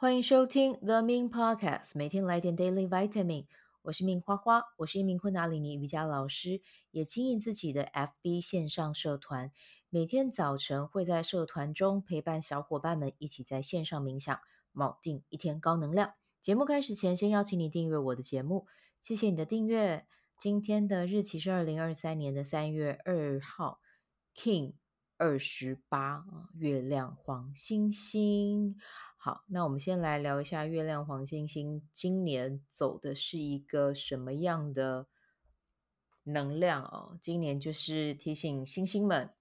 欢迎收听 The Min Podcast，每天来点 Daily Vitamin。我是明花花，我是一名昆达里尼瑜伽老师，也经营自己的 FB 线上社团。每天早晨会在社团中陪伴小伙伴们一起在线上冥想，锚定一天高能量。节目开始前，先邀请你订阅我的节目，谢谢你的订阅。今天的日期是二零二三年的三月二号，King 二十八，月亮黄星星。好，那我们先来聊一下月亮黄星星今年走的是一个什么样的能量哦？今年就是提醒星星们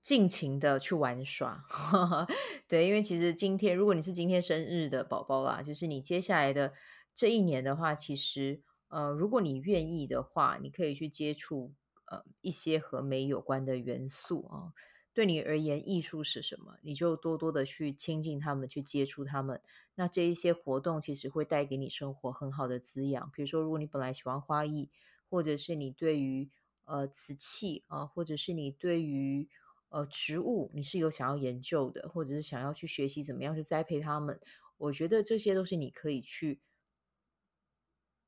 尽情的去玩耍。对，因为其实今天如果你是今天生日的宝宝啦，就是你接下来的这一年的话，其实呃，如果你愿意的话，你可以去接触呃一些和美有关的元素啊。对你而言，艺术是什么？你就多多的去亲近他们，去接触他们。那这一些活动其实会带给你生活很好的滋养。比如说，如果你本来喜欢花艺，或者是你对于呃瓷器啊，或者是你对于呃植物，你是有想要研究的，或者是想要去学习怎么样去栽培他们，我觉得这些都是你可以去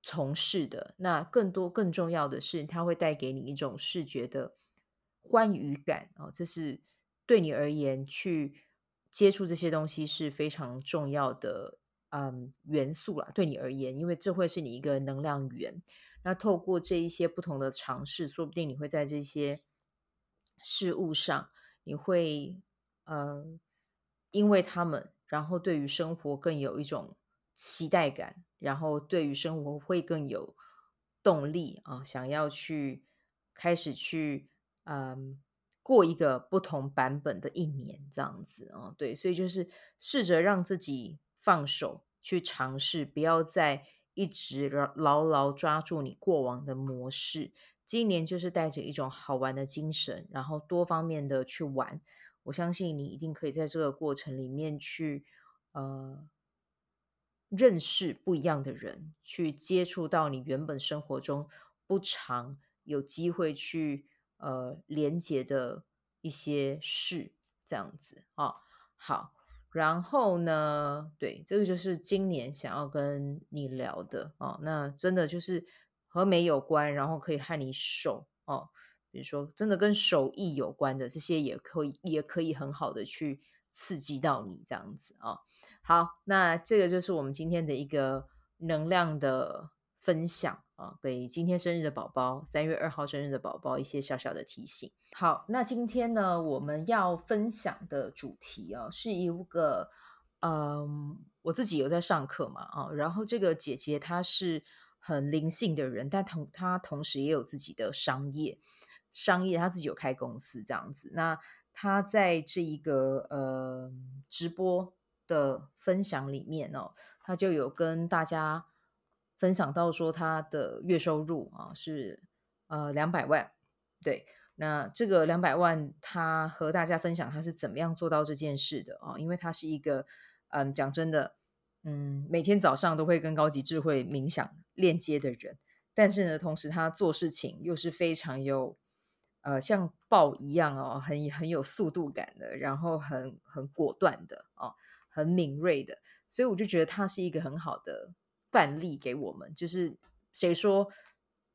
从事的。那更多更重要的是，它会带给你一种视觉的。欢愉感啊，这是对你而言去接触这些东西是非常重要的嗯元素啦。对你而言，因为这会是你一个能量源。那透过这一些不同的尝试，说不定你会在这些事物上，你会呃，因为他们，然后对于生活更有一种期待感，然后对于生活会更有动力啊，想要去开始去。嗯，过一个不同版本的一年，这样子啊，对，所以就是试着让自己放手去尝试，不要再一直牢牢抓住你过往的模式。今年就是带着一种好玩的精神，然后多方面的去玩。我相信你一定可以在这个过程里面去呃认识不一样的人，去接触到你原本生活中不常有机会去。呃，连接的一些事，这样子啊、哦，好，然后呢，对，这个就是今年想要跟你聊的哦。那真的就是和美有关，然后可以和你手哦，比如说真的跟手艺有关的这些，也可以，也可以很好的去刺激到你这样子啊、哦。好，那这个就是我们今天的一个能量的分享。啊，给今天生日的宝宝，三月二号生日的宝宝一些小小的提醒。好，那今天呢，我们要分享的主题啊，是一个，嗯，我自己有在上课嘛，啊，然后这个姐姐她是很灵性的人，但同她同时也有自己的商业，商业她自己有开公司这样子。那她在这一个呃直播的分享里面呢，她就有跟大家。分享到说他的月收入啊是呃两百万，对，那这个两百万他和大家分享他是怎么样做到这件事的啊？因为他是一个嗯讲真的嗯每天早上都会跟高级智慧冥想链接的人，但是呢同时他做事情又是非常有呃像豹一样哦很很有速度感的，然后很很果断的哦很敏锐的，所以我就觉得他是一个很好的。范例给我们，就是谁说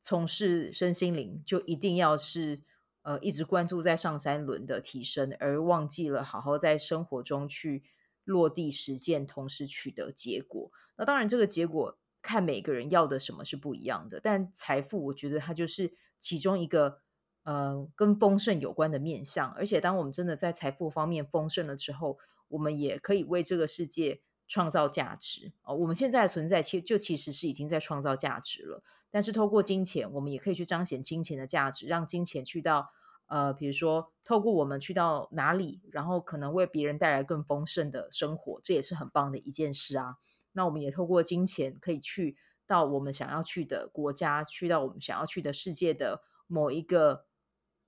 从事身心灵就一定要是呃一直关注在上三轮的提升，而忘记了好好在生活中去落地实践，同时取得结果。那当然，这个结果看每个人要的什么是不一样的，但财富我觉得它就是其中一个呃跟丰盛有关的面向。而且，当我们真的在财富方面丰盛了之后，我们也可以为这个世界。创造价值哦，我们现在的存在其就其实是已经在创造价值了。但是透过金钱，我们也可以去彰显金钱的价值，让金钱去到呃，比如说透过我们去到哪里，然后可能为别人带来更丰盛的生活，这也是很棒的一件事啊。那我们也透过金钱可以去到我们想要去的国家，去到我们想要去的世界的某一个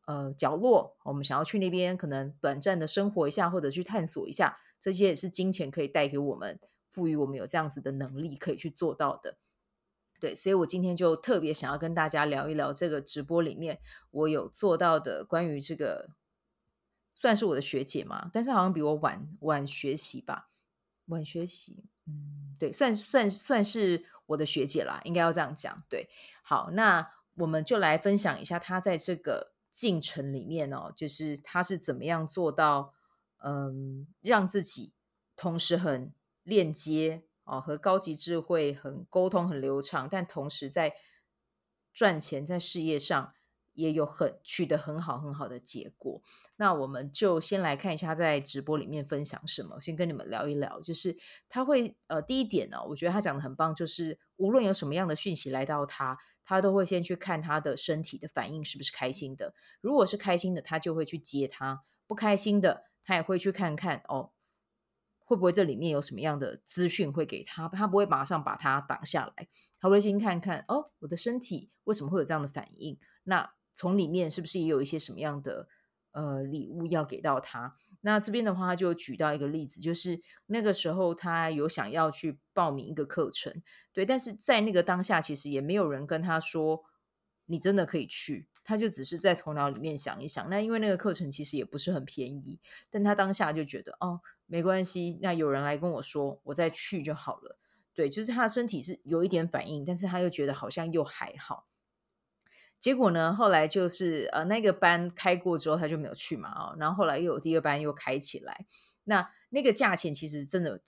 呃角落，我们想要去那边，可能短暂的生活一下，或者去探索一下。这些也是金钱可以带给我们，赋予我们有这样子的能力可以去做到的。对，所以我今天就特别想要跟大家聊一聊这个直播里面我有做到的关于这个算是我的学姐嘛，但是好像比我晚晚学习吧，晚学习，嗯，对，算算算是我的学姐啦，应该要这样讲。对，好，那我们就来分享一下她在这个进程里面哦，就是她是怎么样做到，嗯，让自己同时很链接哦，和高级智慧很沟通很流畅，但同时在赚钱在事业上。也有很取得很好很好的结果，那我们就先来看一下在直播里面分享什么。先跟你们聊一聊，就是他会呃，第一点呢、我觉得他讲的很棒，就是无论有什么样的讯息来到他，他都会先去看他的身体的反应是不是开心的。如果是开心的，他就会去接他；不开心的，他也会去看看哦，会不会这里面有什么样的资讯会给他，他不会马上把它挡下来，他会先看看哦，我的身体为什么会有这样的反应？那从里面是不是也有一些什么样的呃礼物要给到他？那这边的话，就举到一个例子，就是那个时候他有想要去报名一个课程，对，但是在那个当下，其实也没有人跟他说你真的可以去，他就只是在头脑里面想一想。那因为那个课程其实也不是很便宜，但他当下就觉得哦，没关系，那有人来跟我说，我再去就好了。对，就是他的身体是有一点反应，但是他又觉得好像又还好。结果呢，后来就是呃，那个班开过之后，他就没有去嘛、哦。然后后来又有第二班又开起来，那那个价钱其实真的，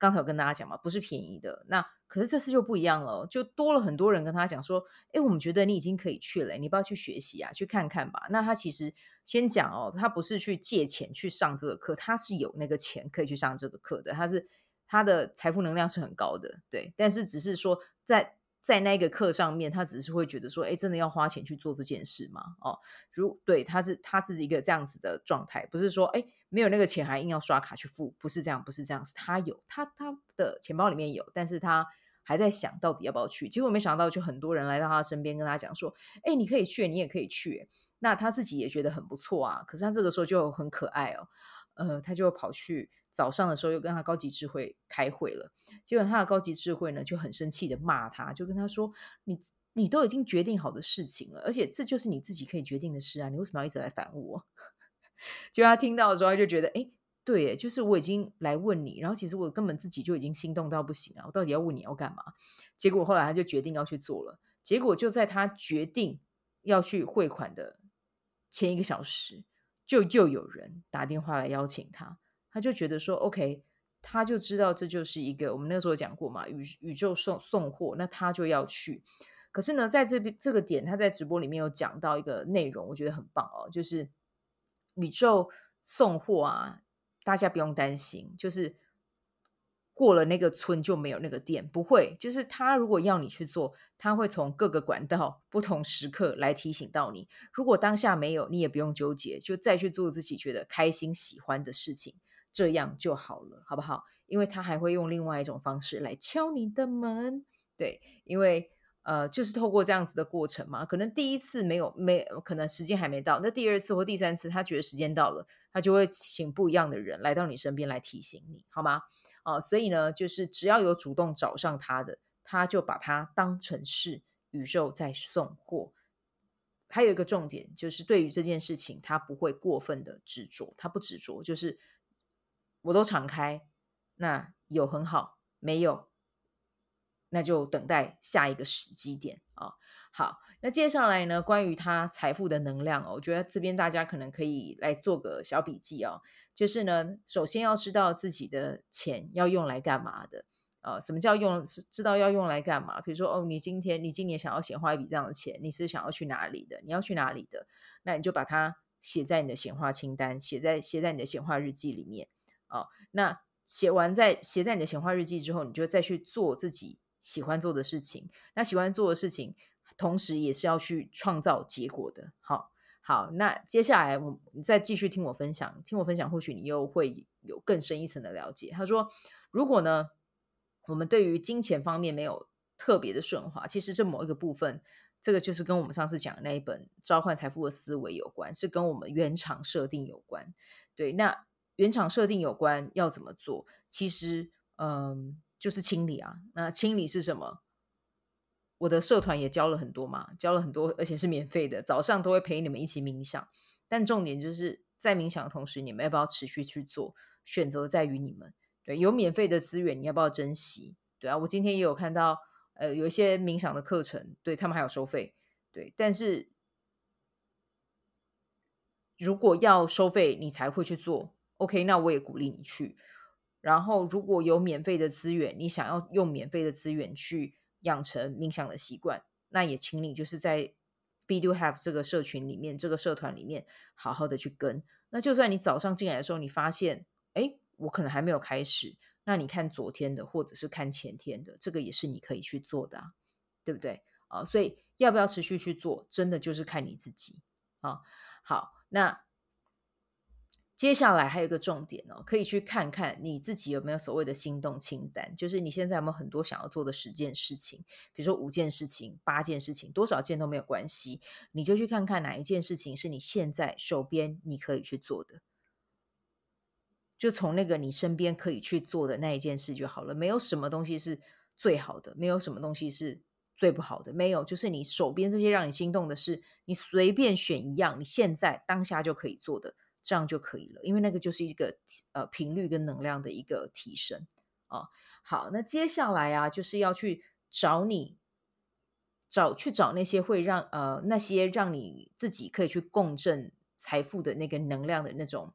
刚才我跟大家讲嘛，不是便宜的。那可是这次就不一样了，就多了很多人跟他讲说，哎，我们觉得你已经可以去了，你不要去学习啊，去看看吧。那他其实先讲哦，他不是去借钱去上这个课，他是有那个钱可以去上这个课的，他是他的财富能量是很高的，对。但是只是说在。在那个课上面，他只是会觉得说，哎，真的要花钱去做这件事吗？哦，如对，他是他是一个这样子的状态，不是说，哎，没有那个钱还硬要刷卡去付，不是这样，不是这样，是他有，他他的钱包里面有，但是他还在想到底要不要去。结果没想到，就很多人来到他身边跟他讲说，哎，你可以去，你也可以去。那他自己也觉得很不错啊。可是他这个时候就很可爱哦，呃，他就跑去。早上的时候又跟他高级智慧开会了，结果他的高级智慧呢就很生气的骂他，就跟他说：“你你都已经决定好的事情了，而且这就是你自己可以决定的事啊，你为什么要一直来烦我？”结果他听到的时候，他就觉得：“哎，对，就是我已经来问你，然后其实我根本自己就已经心动到不行啊，我到底要问你要干嘛？”结果后来他就决定要去做了，结果就在他决定要去汇款的前一个小时，就又有人打电话来邀请他。他就觉得说，OK，他就知道这就是一个我们那时候讲过嘛，宇宇宙送送货，那他就要去。可是呢，在这边这个点，他在直播里面有讲到一个内容，我觉得很棒哦，就是宇宙送货啊，大家不用担心，就是过了那个村就没有那个店，不会，就是他如果要你去做，他会从各个管道、不同时刻来提醒到你。如果当下没有，你也不用纠结，就再去做自己觉得开心、喜欢的事情。这样就好了，好不好？因为他还会用另外一种方式来敲你的门，对，因为呃，就是透过这样子的过程嘛。可能第一次没有没，可能时间还没到，那第二次或第三次，他觉得时间到了，他就会请不一样的人来到你身边来提醒你，好吗？啊、所以呢，就是只要有主动找上他的，他就把它当成是宇宙在送货。还有一个重点就是，对于这件事情，他不会过分的执着，他不执着，就是。我都敞开，那有很好，没有，那就等待下一个时机点啊、哦。好，那接下来呢，关于他财富的能量哦，我觉得这边大家可能可以来做个小笔记哦。就是呢，首先要知道自己的钱要用来干嘛的啊、什么叫用？知道要用来干嘛？比如说哦，你今天你今年想要显化一笔这样的钱，你是想要去哪里的？你要去哪里的？那你就把它写在你的显化清单，写在写在你的显化日记里面。哦，那写完在写在你的显化日记之后，你就再去做自己喜欢做的事情。那喜欢做的事情，同时也是要去创造结果的。好，好，那接下来我你再继续听我分享，听我分享，或许你又会有更深一层的了解。他说，如果呢，我们对于金钱方面没有特别的顺滑，其实这某一个部分，这个就是跟我们上次讲的那一本《召唤财富的思维》有关，是跟我们原厂设定有关。对，那。原厂设定有关要怎么做？其实，嗯，就是清理啊。那清理是什么？我的社团也教了很多嘛，教了很多，而且是免费的。早上都会陪你们一起冥想。但重点就是在冥想的同时，你们要不要持续去做？选择在于你们。对，有免费的资源，你要不要珍惜？对啊，我今天也有看到，呃，有一些冥想的课程，对，他们还有收费。对，但是如果要收费，你才会去做。OK，那我也鼓励你去。然后，如果有免费的资源，你想要用免费的资源去养成冥想的习惯，那也请你就是在 Be Do Have 这个社群里面，这个社团里面好好的去跟。那就算你早上进来的时候，你发现，哎，我可能还没有开始，那你看昨天的，或者是看前天的，这个也是你可以去做的啊，对不对？啊，所以要不要持续去做，真的就是看你自己啊。好，那。接下来还有一个重点哦，可以去看看你自己有没有所谓的心动清单，就是你现在有没有很多想要做的十件事情，比如说五件事情、八件事情，多少件都没有关系，你就去看看哪一件事情是你现在手边你可以去做的，就从那个你身边可以去做的那一件事就好了。没有什么东西是最好的，没有什么东西是最不好的，没有，就是你手边这些让你心动的事，你随便选一样，你现在当下就可以做的。这样就可以了，因为那个就是一个呃频率跟能量的一个提升啊。好，那接下来啊，就是要去找你找去找那些会让呃那些让你自己可以去共振财富的那个能量的那种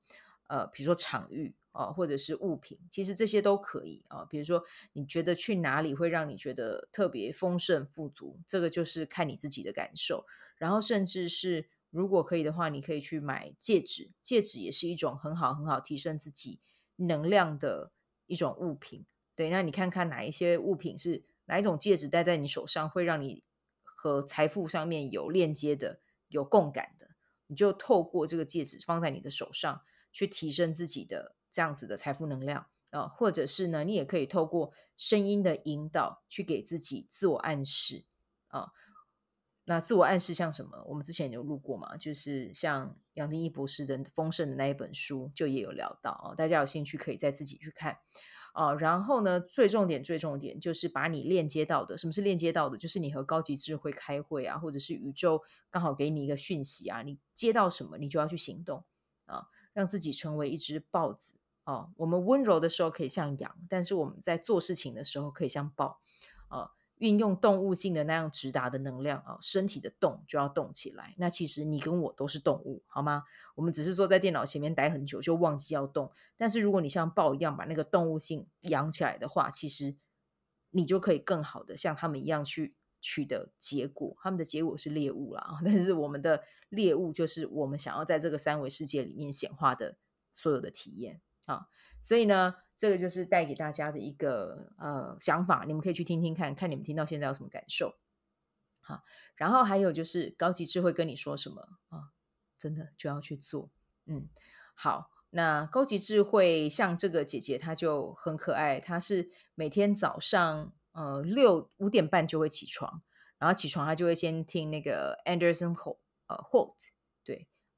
呃，比如说场域啊，或者是物品，其实这些都可以啊。比如说你觉得去哪里会让你觉得特别丰盛富足，这个就是看你自己的感受，然后甚至是。如果可以的话，你可以去买戒指，戒指也是一种很好很好提升自己能量的一种物品。对，那你看看哪一些物品是哪一种戒指戴在你手上会让你和财富上面有链接的、有共感的，你就透过这个戒指放在你的手上去提升自己的这样子的财富能量啊、或者是呢，你也可以透过声音的引导去给自己自我暗示啊。那自我暗示像什么？我们之前有录过嘛，就是像杨定一博士的《丰盛》的那一本书，就也有聊到哦。大家有兴趣可以再自己去看哦。然后呢，最重点、最重点就是把你链接到的，什么是链接到的？就是你和高级智慧开会啊，或者是宇宙刚好给你一个讯息啊，你接到什么，你就要去行动啊，让自己成为一只豹子哦。我们温柔的时候可以像羊，但是我们在做事情的时候可以像豹啊。运用动物性的那样直达的能量啊，身体的动就要动起来。那其实你跟我都是动物，好吗？我们只是坐在电脑前面待很久就忘记要动。但是如果你像豹一样把那个动物性养起来的话，其实你就可以更好的像他们一样去取得结果。他们的结果是猎物啦，但是我们的猎物就是我们想要在这个三维世界里面显化的所有的体验啊。所以呢。这个就是带给大家的一个呃想法，你们可以去听听看，看你们听到现在有什么感受。好，然后还有就是高级智慧跟你说什么啊，真的就要去做。嗯，好，那高级智慧像这个姐姐，她就很可爱，她是每天早上呃六五点半就会起床，然后起床她就会先听那个 Anderson Holt 呃 Holt。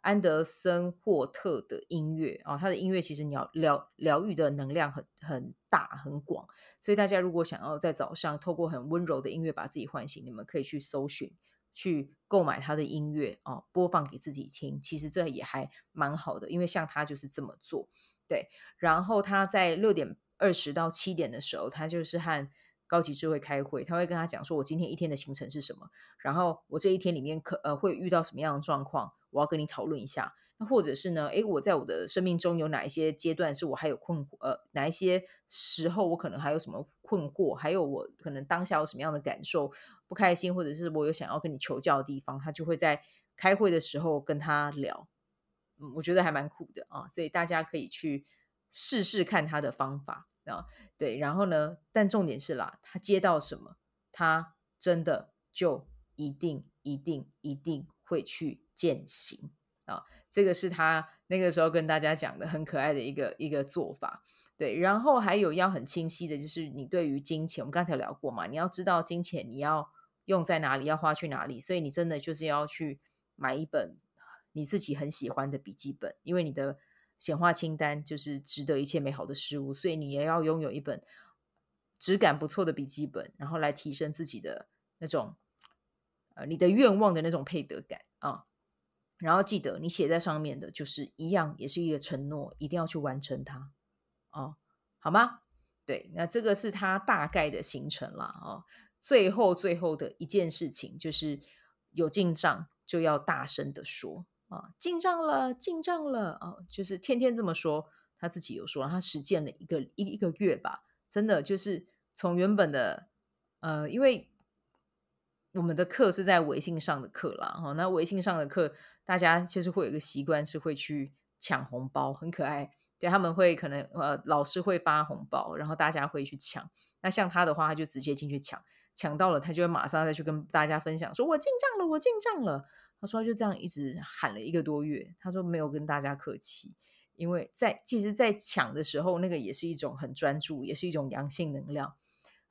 安德森霍特的音乐啊，他的音乐其实疗疗疗愈的能量很很大很广，所以大家如果想要在早上透过很温柔的音乐把自己唤醒，你们可以去搜寻，去购买他的音乐哦，播放给自己听。其实这也还蛮好的，因为像他就是这么做，对。然后他在六点二十到七点的时候，他就是和高级智慧开会，他会跟他讲说，我今天一天的行程是什么，然后我这一天里面可呃会遇到什么样的状况。我要跟你讨论一下，那或者是呢？诶，我在我的生命中有哪一些阶段是我还有困惑？呃，哪一些时候我可能还有什么困惑？还有我可能当下有什么样的感受？不开心，或者是我有想要跟你求教的地方，他就会在开会的时候跟他聊。嗯，我觉得还蛮酷的啊，所以大家可以去试试看他的方法啊。对，然后呢，但重点是啦，他接到什么，他真的就一定、一定、一定会去。践行啊，这个是他那个时候跟大家讲的很可爱的一个一个做法。对，然后还有要很清晰的，就是你对于金钱，我们刚才聊过嘛，你要知道金钱你要用在哪里，要花去哪里，所以你真的就是要去买一本你自己很喜欢的笔记本，因为你的显化清单就是值得一切美好的事物，所以你也要拥有一本质感不错的笔记本，然后来提升自己的那种呃你的愿望的那种配得感啊。然后记得你写在上面的就是一样，也是一个承诺，一定要去完成它哦，好吗？对，那这个是他大概的行程啦。哦。最后最后的一件事情就是有进账就要大声的说啊，进账了，进账了啊，就是天天这么说。他自己有说，他实践了一个一一个月吧，真的就是从原本的呃，因为我们的课是在微信上的课啦，哈，那微信上的课大家就是会有一个习惯是会去抢红包，很可爱。对，他们会可能呃，老师会发红包，然后大家会去抢。那像他的话，他就直接进去抢。抢到了，他就会马上再去跟大家分享，说我进账了，我进账了。他说就这样一直喊了一个多月，他说没有跟大家客气，因为在其实，在抢的时候，那个也是一种很专注，也是一种阳性能量。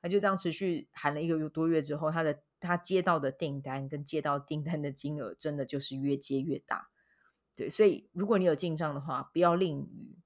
他就这样持续喊了一个多月之后，他的他接到的订单跟接到订单的金额，真的就是越接越大。对，所以如果你有进账的话，不要吝于。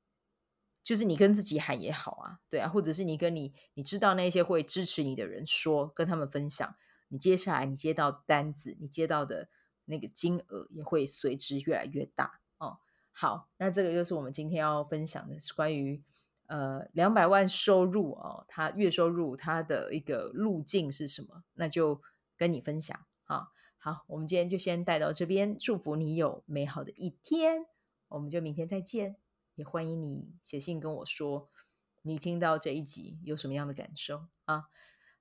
就是你跟自己喊也好啊，对啊，或者是你跟你你知道那些会支持你的人说，跟他们分享，你接下来你接到单子，你接到的那个金额也会随之越来越大哦。好，那这个就是我们今天要分享的是关于呃两百万收入哦，他月收入他的一个路径是什么？那就跟你分享啊。好，我们今天就先带到这边，祝福你有美好的一天，我们就明天再见。也欢迎你写信跟我说，你听到这一集有什么样的感受啊？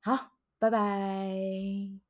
好，拜拜。